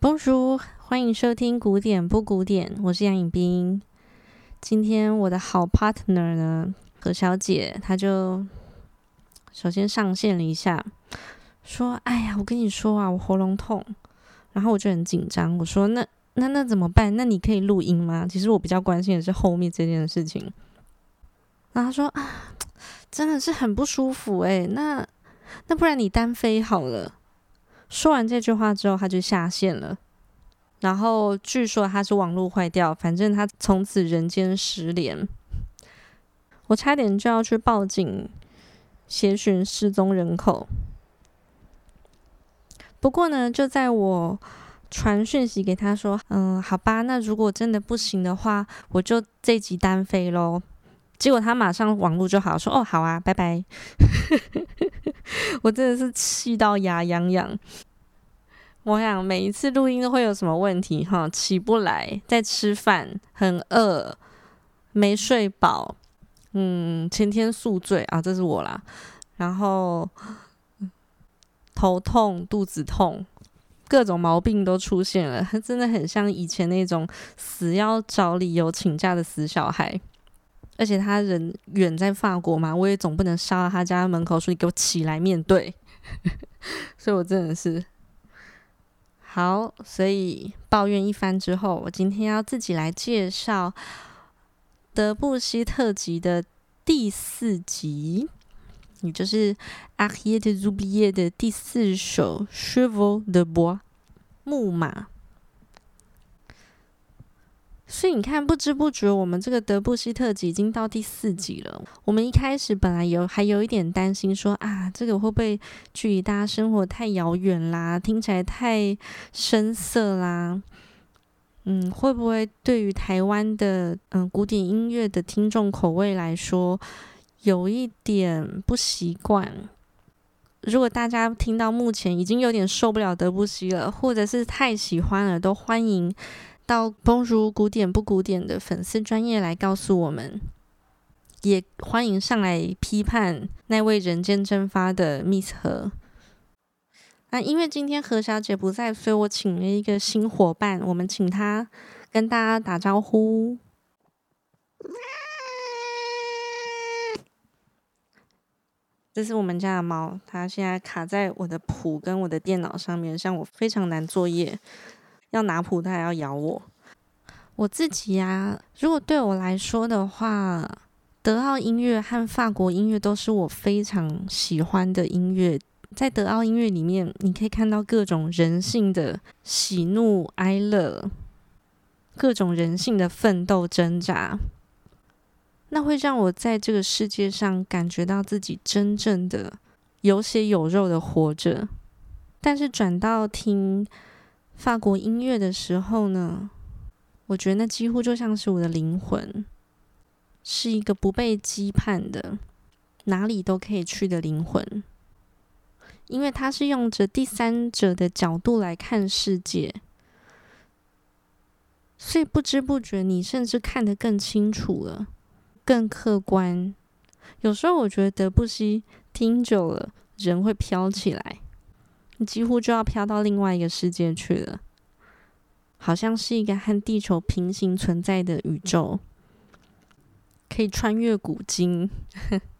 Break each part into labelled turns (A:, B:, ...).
A: 波叔欢迎收听古典不古典，我是杨颖冰。今天我的好 partner 呢，何小姐，她就首先上线了一下，说：“哎呀，我跟你说啊，我喉咙痛。”然后我就很紧张，我说：“那那那怎么办？那你可以录音吗？”其实我比较关心的是后面这件事情。然后她说：“啊，真的是很不舒服哎，那那不然你单飞好了。”说完这句话之后，他就下线了。然后据说他是网络坏掉，反正他从此人间失联。我差点就要去报警，协寻失踪人口。不过呢，就在我传讯息给他说：“嗯，好吧，那如果真的不行的话，我就这集单飞喽。”结果他马上网络就好，说：“哦，好啊，拜拜。” 我真的是气到牙痒痒。我想每一次录音都会有什么问题哈，起不来，在吃饭，很饿，没睡饱，嗯，前天宿醉啊，这是我啦，然后头痛、肚子痛，各种毛病都出现了，真的很像以前那种死要找理由请假的死小孩，而且他人远在法国嘛，我也总不能杀到他家门口说你给我起来面对，所以我真的是。好，所以抱怨一番之后，我今天要自己来介绍德布西特辑的第四集，也就是《Harriet des oubliés》的第四首《Chevaux de bois》木马。所以你看，不知不觉，我们这个德布西特辑已经到第四集了。我们一开始本来有还有一点担心说，说啊，这个会不会距离大家生活太遥远啦，听起来太生涩啦？嗯，会不会对于台湾的嗯古典音乐的听众口味来说，有一点不习惯？如果大家听到目前已经有点受不了德布西了，或者是太喜欢了，都欢迎。到 Bonjour 古典不古典的粉丝专业来告诉我们，也欢迎上来批判那位人间蒸发的 Miss 何。那因为今天何小姐不在，所以我请了一个新伙伴，我们请她跟大家打招呼。这是我们家的猫，它现在卡在我的谱跟我的电脑上面，像我非常难作业。要拿谱，他还要咬我。我自己呀、如果对我来说的话，德奥音乐和法国音乐都是我非常喜欢的音乐。在德奥音乐里面，你可以看到各种人性的喜怒哀乐，各种人性的奋斗挣扎，那会让我在这个世界上感觉到自己真正的有血有肉的活着。但是转到听。法国音乐的时候呢，我觉得那几乎就像是我的灵魂，是一个不被羁绊的，哪里都可以去的灵魂。因为它是用着第三者的角度来看世界，所以不知不觉你甚至看得更清楚了，更客观。有时候我觉得德布西听久了，人会飘起来。你几乎就要飘到另外一个世界去了，好像是一个和地球平行存在的宇宙，可以穿越古今，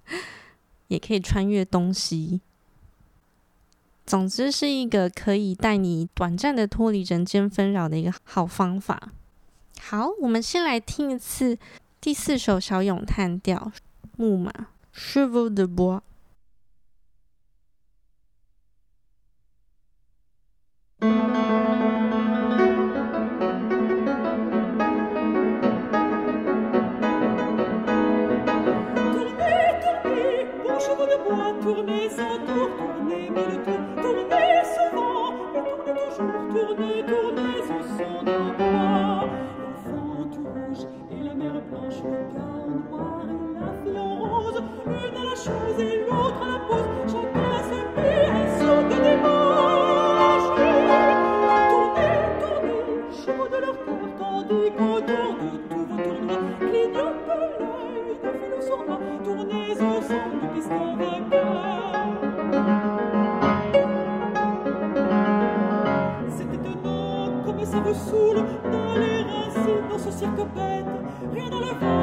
A: 也可以穿越东西。总之，是一个可以带你短暂的脱离人间纷扰的一个好方法。好，我们先来听一次第四首小咏叹调，木马，Chevaux de bois。Tournez,
B: tournez, mon cheval de bois, tournez sans tour, tournez, tout, tournez souvent, tournez toujours, tournez, tournez au centre droit, le fond tout rouge et la mer blanche, le cœur noir et la fleur rose, l'une à la chose et l'autre à la. ça vous saoule dans les racines, dans ce cirque bête, rien dans le vent.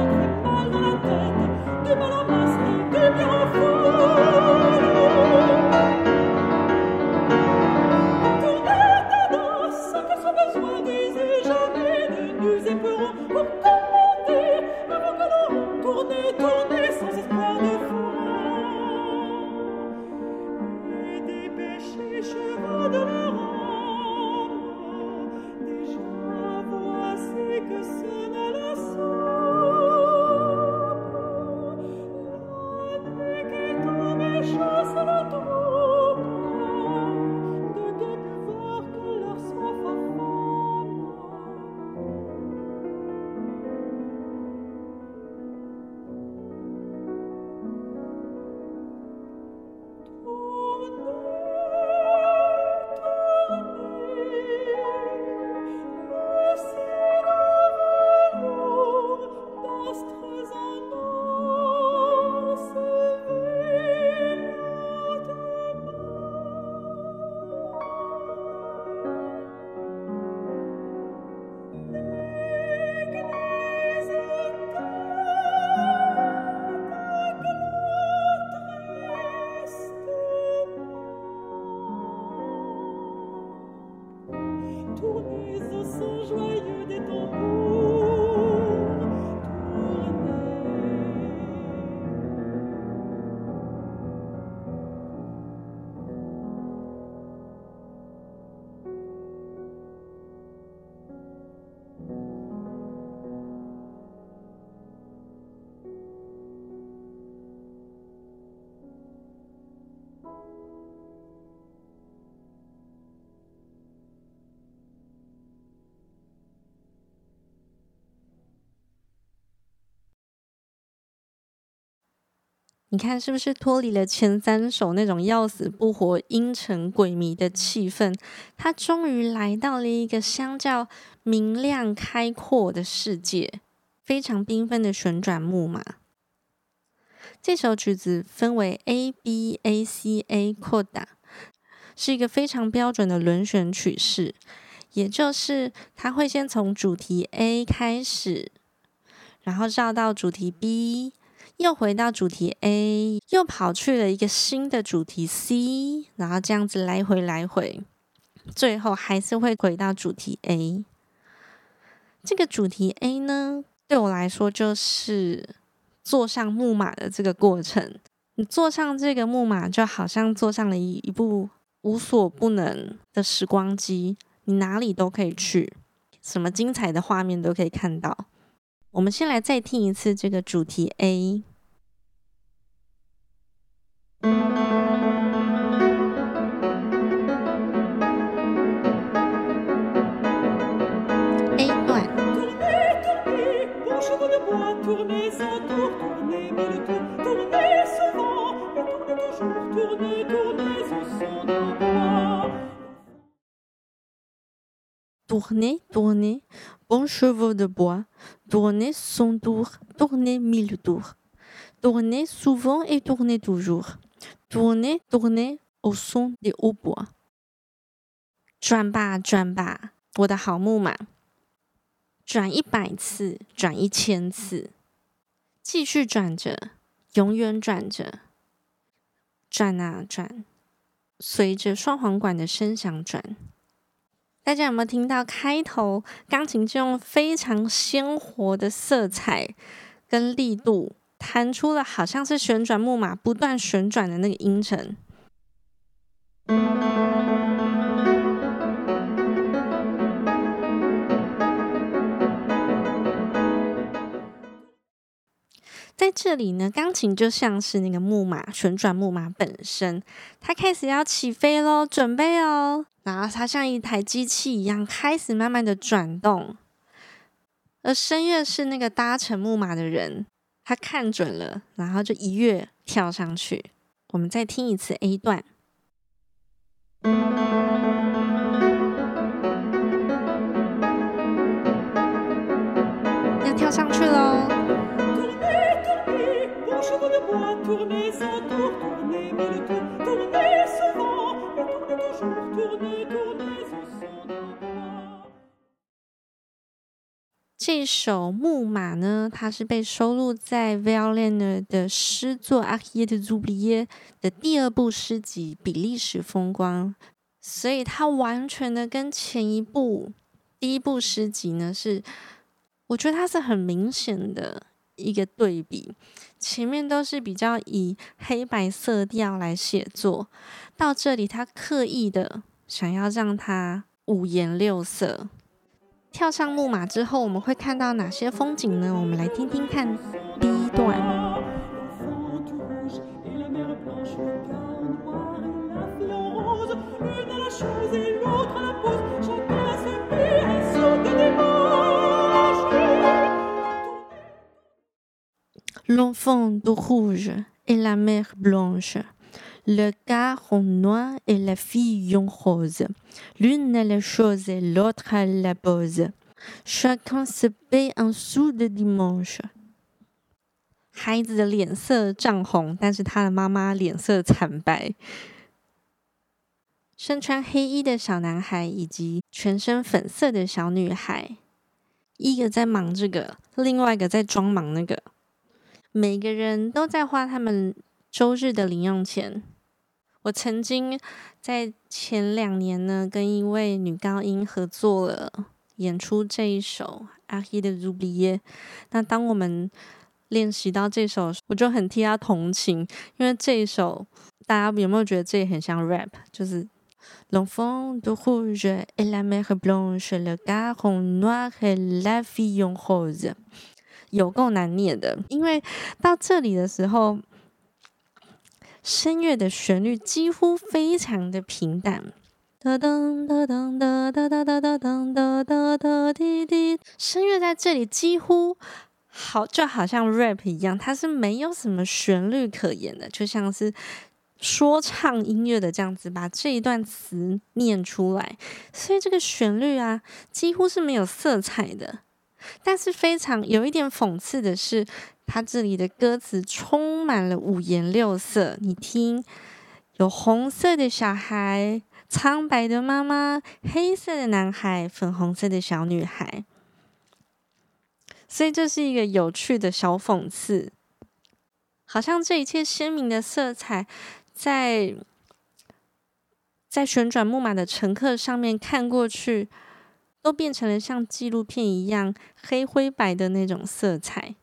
B: tourner ce son joyeux des tambours.
A: 你看，是不是脱离了前三首那种要死不活、阴沉诡迷的气氛？他终于来到了一个相较明亮开阔的世界，非常缤纷的旋转木马。这首曲子分为 A B A C A Coda，是一个非常标准的轮旋曲式，也就是它会先从主题 A 开始，然后绕到主题 B。又回到主题 A，又跑去了一个新的主题 C，然后这样子来回来回，最后还是会回到主题 A。这个主题 A 呢，对我来说就是坐上木马的这个过程。你坐上这个木马，就好像坐上了一一部无所不能的时光机，你哪里都可以去，什么精彩的画面都可以看到。我们先来再听一次这个主题 A。A 段。Tourner, tourner, bon cheval de bois, tourner son tour, tourner mille tours, tourner souvent et tourner toujours, tourner, tourner au son des hautbois。转吧，转吧，我的好木马，转一百次，转一千次，继续转着，永远转着，转啊转，随着双簧管的声响转。大家有没有听到开头钢琴就用非常鲜活的色彩跟力度弹出了，好像是旋转木马不断旋转的那个音程。在这里呢，钢琴就像是那个木马，旋转木马本身，它开始要起飞喽，准备哦。然后它像一台机器一样开始慢慢的转动，而声乐是那个搭乘木马的人，他看准了，然后就一跃跳上去。我们再听一次 A 段，要跳上去喽。这首《木马》呢，它是被收录在 Verlaine 的诗作《Arrêtés des oubliés》的第二部诗集《比利时风光》，所以它完全的跟前一部第一部诗集呢是，我觉得它是很明显的一个对比。前面都是比较以黑白色调来写作，到这里他刻意的想要让它五颜六色。跳上木马之后，我们会看到哪些风景呢？我们来听听看第一段。L'enfant de rouge et la mère blanche, le gars en noir et la fille en rose. L'une a la chose et l'autre a la pose. Chacun se paie un sou de dimanche. 孩子的脸色涨红，但是他的妈妈脸色惨白。身穿黑衣的小男孩以及全身粉色的小女孩，一个在忙这个，另外一个在装忙那个。 每个人都在花他们周日的零用钱。我曾经在前两年呢跟一位女高音合作了演出这一首阿希的朱丽叶那当我们练习到这首我就很替她同情因为这一首大家有没有觉得这也很像 rap 就是龙凤独护着 element 和 blanche, le gajon noire hose 有够难念的。因为到这里的时候。声乐的旋律几乎非常的平淡，哒噔哒噔哒哒哒哒哒噔哒哒哒滴滴。声乐在这里几乎好，就好像 rap 一样，它是没有什么旋律可言的，就像是说唱音乐的这样子，把这一段词念出来。所以这个旋律啊，几乎是没有色彩的。但是非常有一点讽刺的是。它这里的歌词充满了五颜六色，你听，有红色的小孩，苍白的妈妈，黑色的男孩，粉红色的小女孩，所以这是一个有趣的小讽刺，好像这一切鲜明的色彩在在旋转木马的乘客上面看过去，都变成了像纪录片一样黑灰白的那种色彩。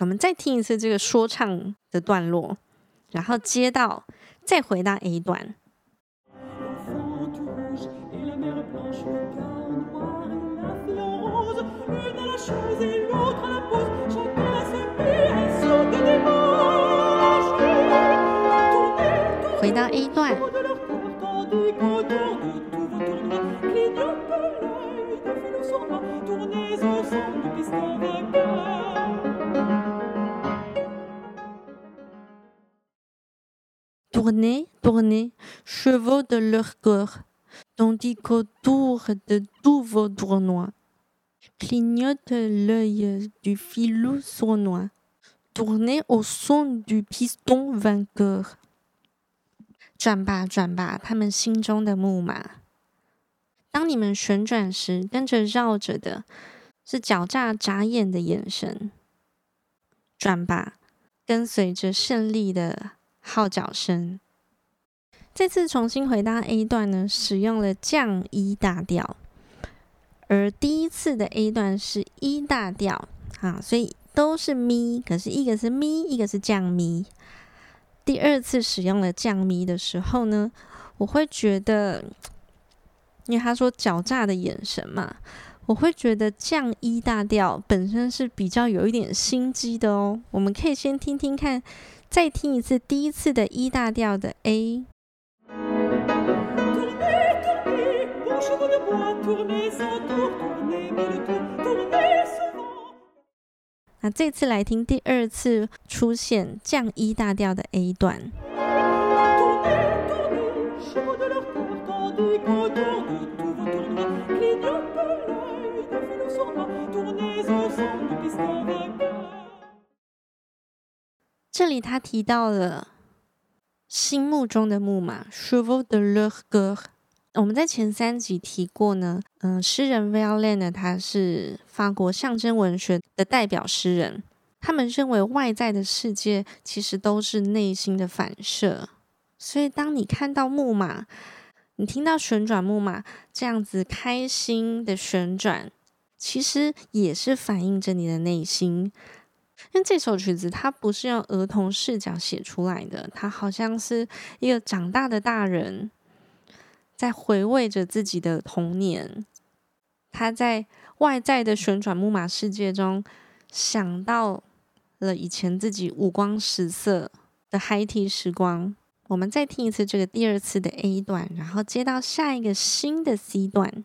A: 我们再听一次这个说唱的段落，然后接到再回到 A 段。回到 A 段。转吧，转吧，他们心中的木马。当你们旋转时，跟着绕着的是狡诈眨眼的眼神。转吧，跟随着胜利的。号角声。这次重新回到 A 段呢，使用了降 E 大调，而第一次的 A 段是 E 大调啊，所以都是咪，可是一个是咪，一个是降咪。第二次使用了降咪的时候呢，我会觉得，因为他说狡诈的眼神嘛，我会觉得降 E 大调本身是比较有一点心机的哦。我们可以先听听看。再听一次第一次的 E 大调的 A。那这次来听第二次出现降 E 大调的 A 段。这里他提到了心目中的木马，chevaux de leur cœur，我们在前三集提过呢，嗯、诗人 Verlaine 呢，他是法国象征文学的代表诗人。他们认为外在的世界其实都是内心的反射，所以当你看到木马，你听到旋转木马这样子开心的旋转，其实也是反映着你的内心。因为这首曲子它不是用儿童视角写出来的，它好像是一个长大的大人。在回味着自己的童年，他在外在的旋转木马世界中想到了以前自己五光十色的嗨提时光。我们再听一次这个第二次的 A 段，然后接到下一个新的 C 段。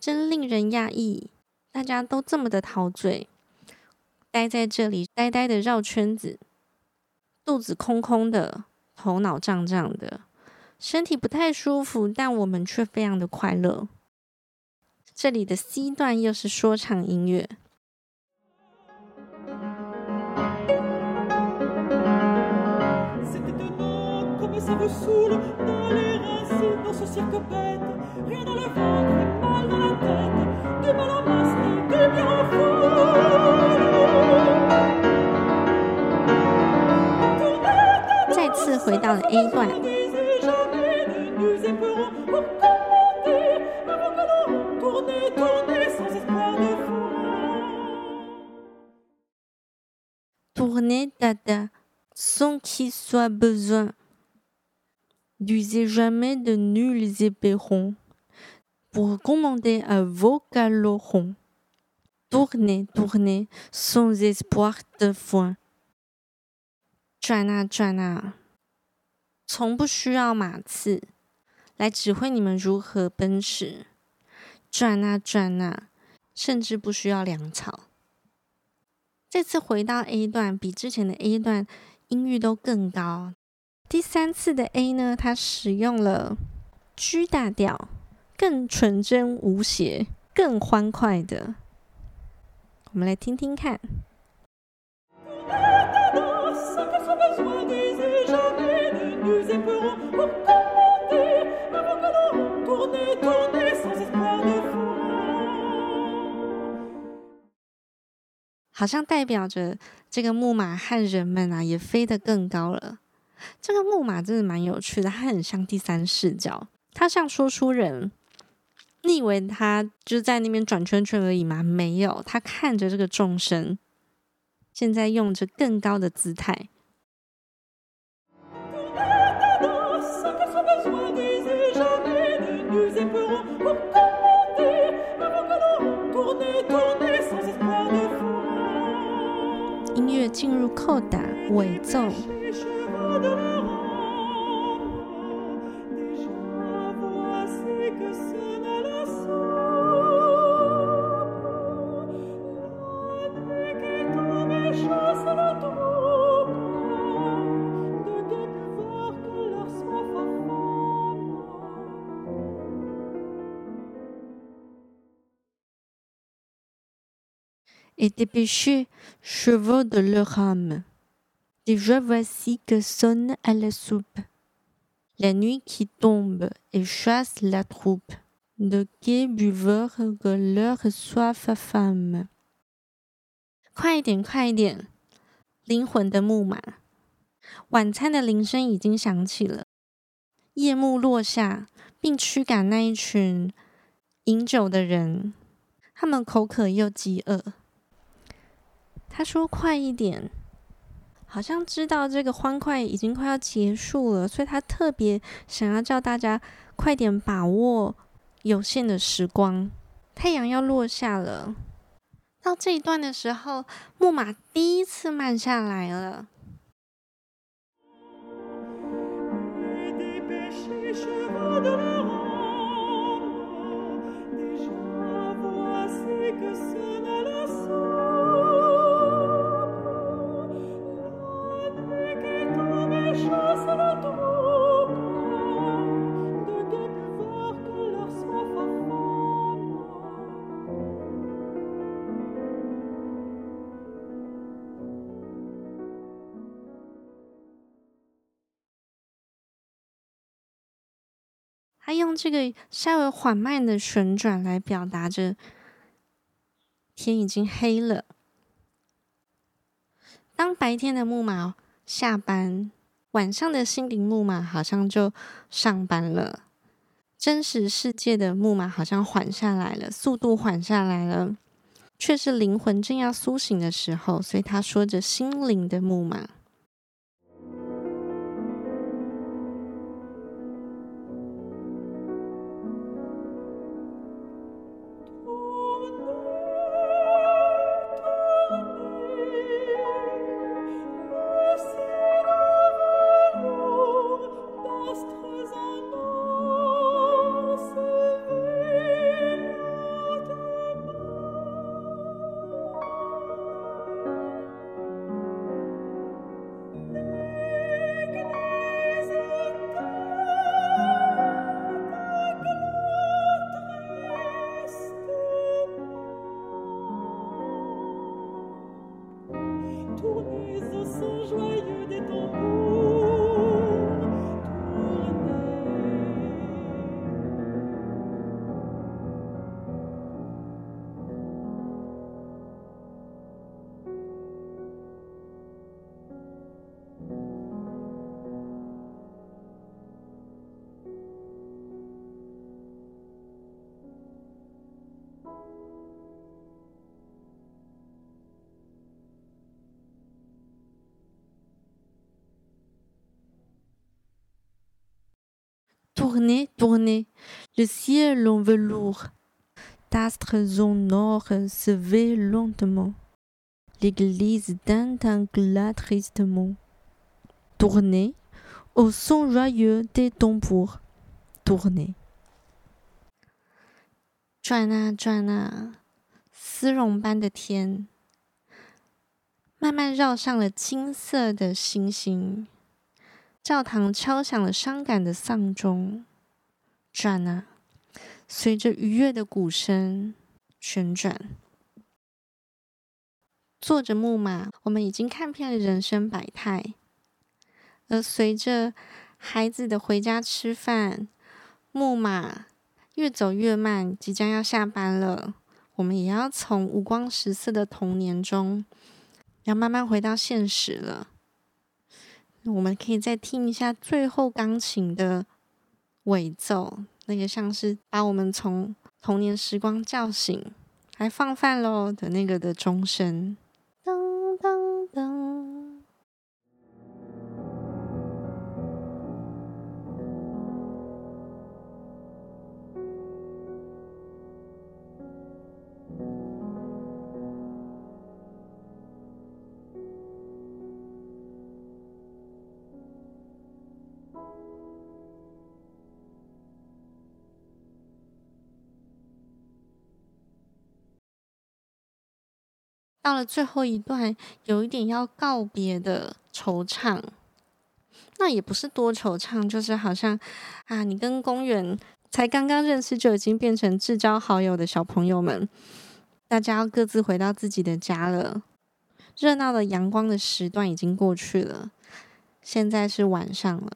A: 真令人讶异，大家都这么的陶醉，待在这里呆呆的绕圈子，肚子空空的，头脑胀胀的，身体不太舒服，但我们却非常的快乐。这里的 C 段又是说唱音乐。再次回到了 A 段。转啊转啊，从不需要马刺。来指挥你们如何奔驰。转啊转啊，甚至不需要粮草。这次回到 A 段，比之前的 A 段音域都更高。第三次的 A 呢，它使用了 G 大调，更纯真无邪、更欢快的。我们来听听看。好像代表着这个木马和人们啊，也飞得更高了。这个木马真的蛮有趣的，它很像第三视角，它像说书人。你以为他就在那边转圈圈而已吗？没有，他看着这个众生，现在用着更高的姿态。进入扣打尾奏。Était pêché chevaux de leur âme. Déjà voici que sonne à la soupe. La nuit qui tombe et chasse la troupe de gais buveurs de leur soif affamée. 快一点，快一点！灵魂的木马。晚餐的铃声已经响起了。夜幕落下，并驱赶那一群饮酒的人。他们口渴又饥饿。他说：“快一点！”好像知道这个欢快已经快要结束了，所以他特别想要叫大家快点把握有限的时光。太阳要落下了，到这一段的时候，木马第一次慢下来了。这个稍微缓慢的旋转来表达着天已经黑了。当白天的木马下班，晚上的心灵木马好像就上班了。真实世界的木马好像缓下来了，速度缓下来了，却是灵魂正要苏醒的时候。所以他说着心灵的木马。Tournez, tournez, le ciel en velours, d'astres en or s'éveille lentement, l'église tintingla tristement. Tournez, au son joyeux des tambours, tournez. 转啊转啊，丝绒般的天，慢慢绕上了金色的星星。 教堂敲响了伤感的丧钟，转啊，随着愉悦的鼓声旋转。坐着木马，我们已经看遍了人生百态。而随着孩子的回家吃饭，木马越走越慢，即将要下班了。我们也要从五光十色的童年中，要慢慢回到现实了。我们可以再听一下最后钢琴的尾奏，那个像是把我们从童年时光叫醒，来放饭喽的那个的钟声。到了最后一段，有一点要告别的惆怅，那也不是多惆怅，就是好像啊，你跟公园才刚刚认识就已经变成至交好友的小朋友们，大家要各自回到自己的家了。热闹的阳光的时段已经过去了，现在是晚上了。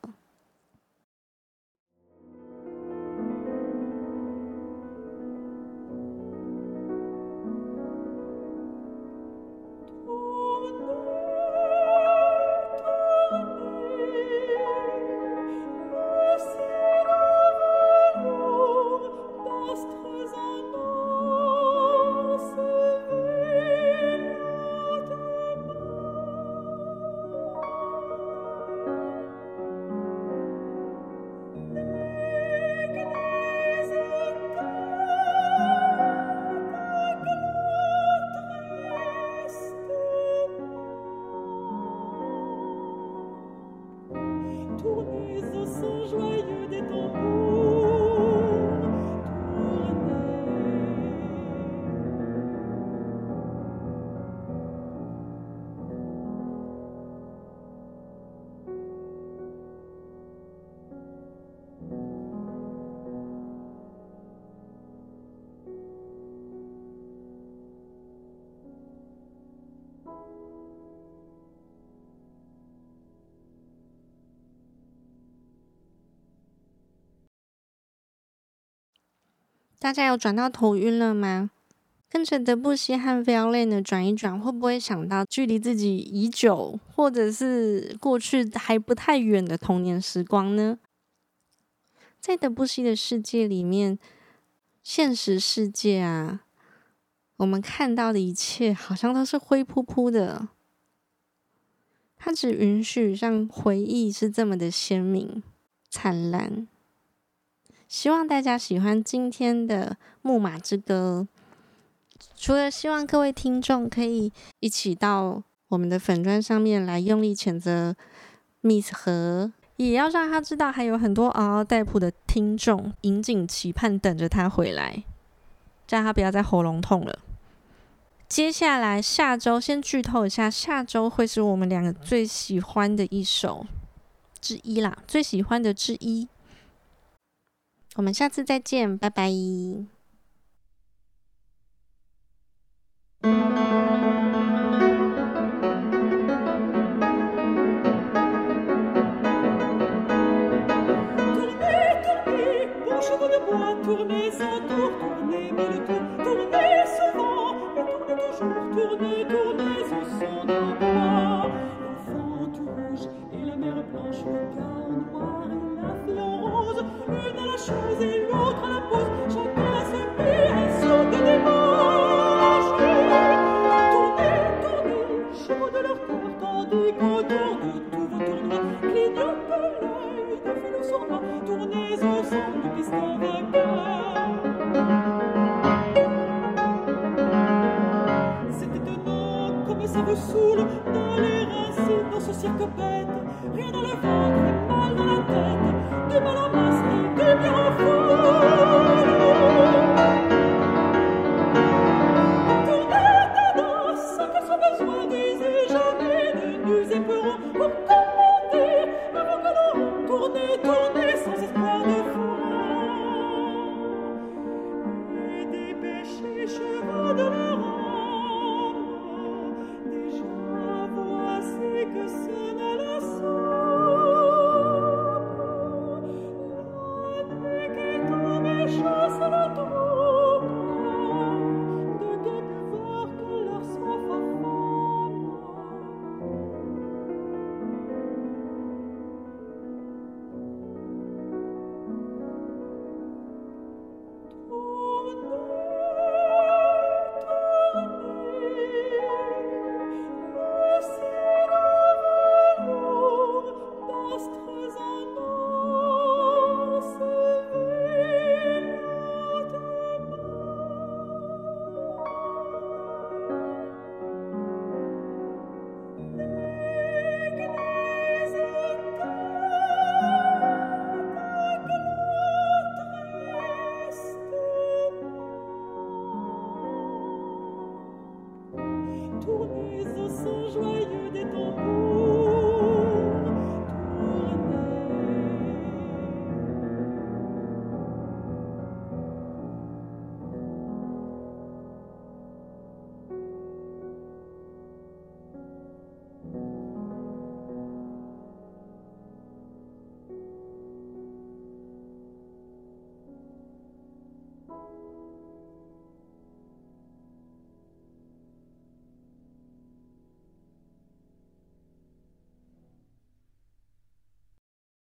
B: 大家有转到头晕了吗？跟着德布西和 Verlaine 转一转，会不会想到距离自己已久，或者是过去还不太远的童年时光呢？在德布西的世界里面，现实世界啊，我们看到的一切好像都是灰扑扑的。他只允许让回忆是这么的鲜明、灿烂。希望大家喜欢今天的《木马之歌》。除了希望各位听众可以一起到我们的粉砖上面来用力谴责 Miss 何。也要让他知道，还有很多嗷嗷待哺的听众，引颈期盼等着他回来，叫他不要再喉咙痛了。接下来下周先剧透一下，下周会是我们两个最喜欢的一首之一啦，最喜欢的之一。我们下次再见，拜拜。la planche, le noir et la fille en rose, une à la chose et l'autre à la pose, chacun à ses pieds sur des débauches. Tournez, tournez, chevaux de leur cœur, tandis qu'autour de tout vous tournera, clignote l'œil de filous sournois, tournez au son du piston des cœurs. C'était un homme comme ça vous saoule, dans les racines, dans ce cirque bête. of.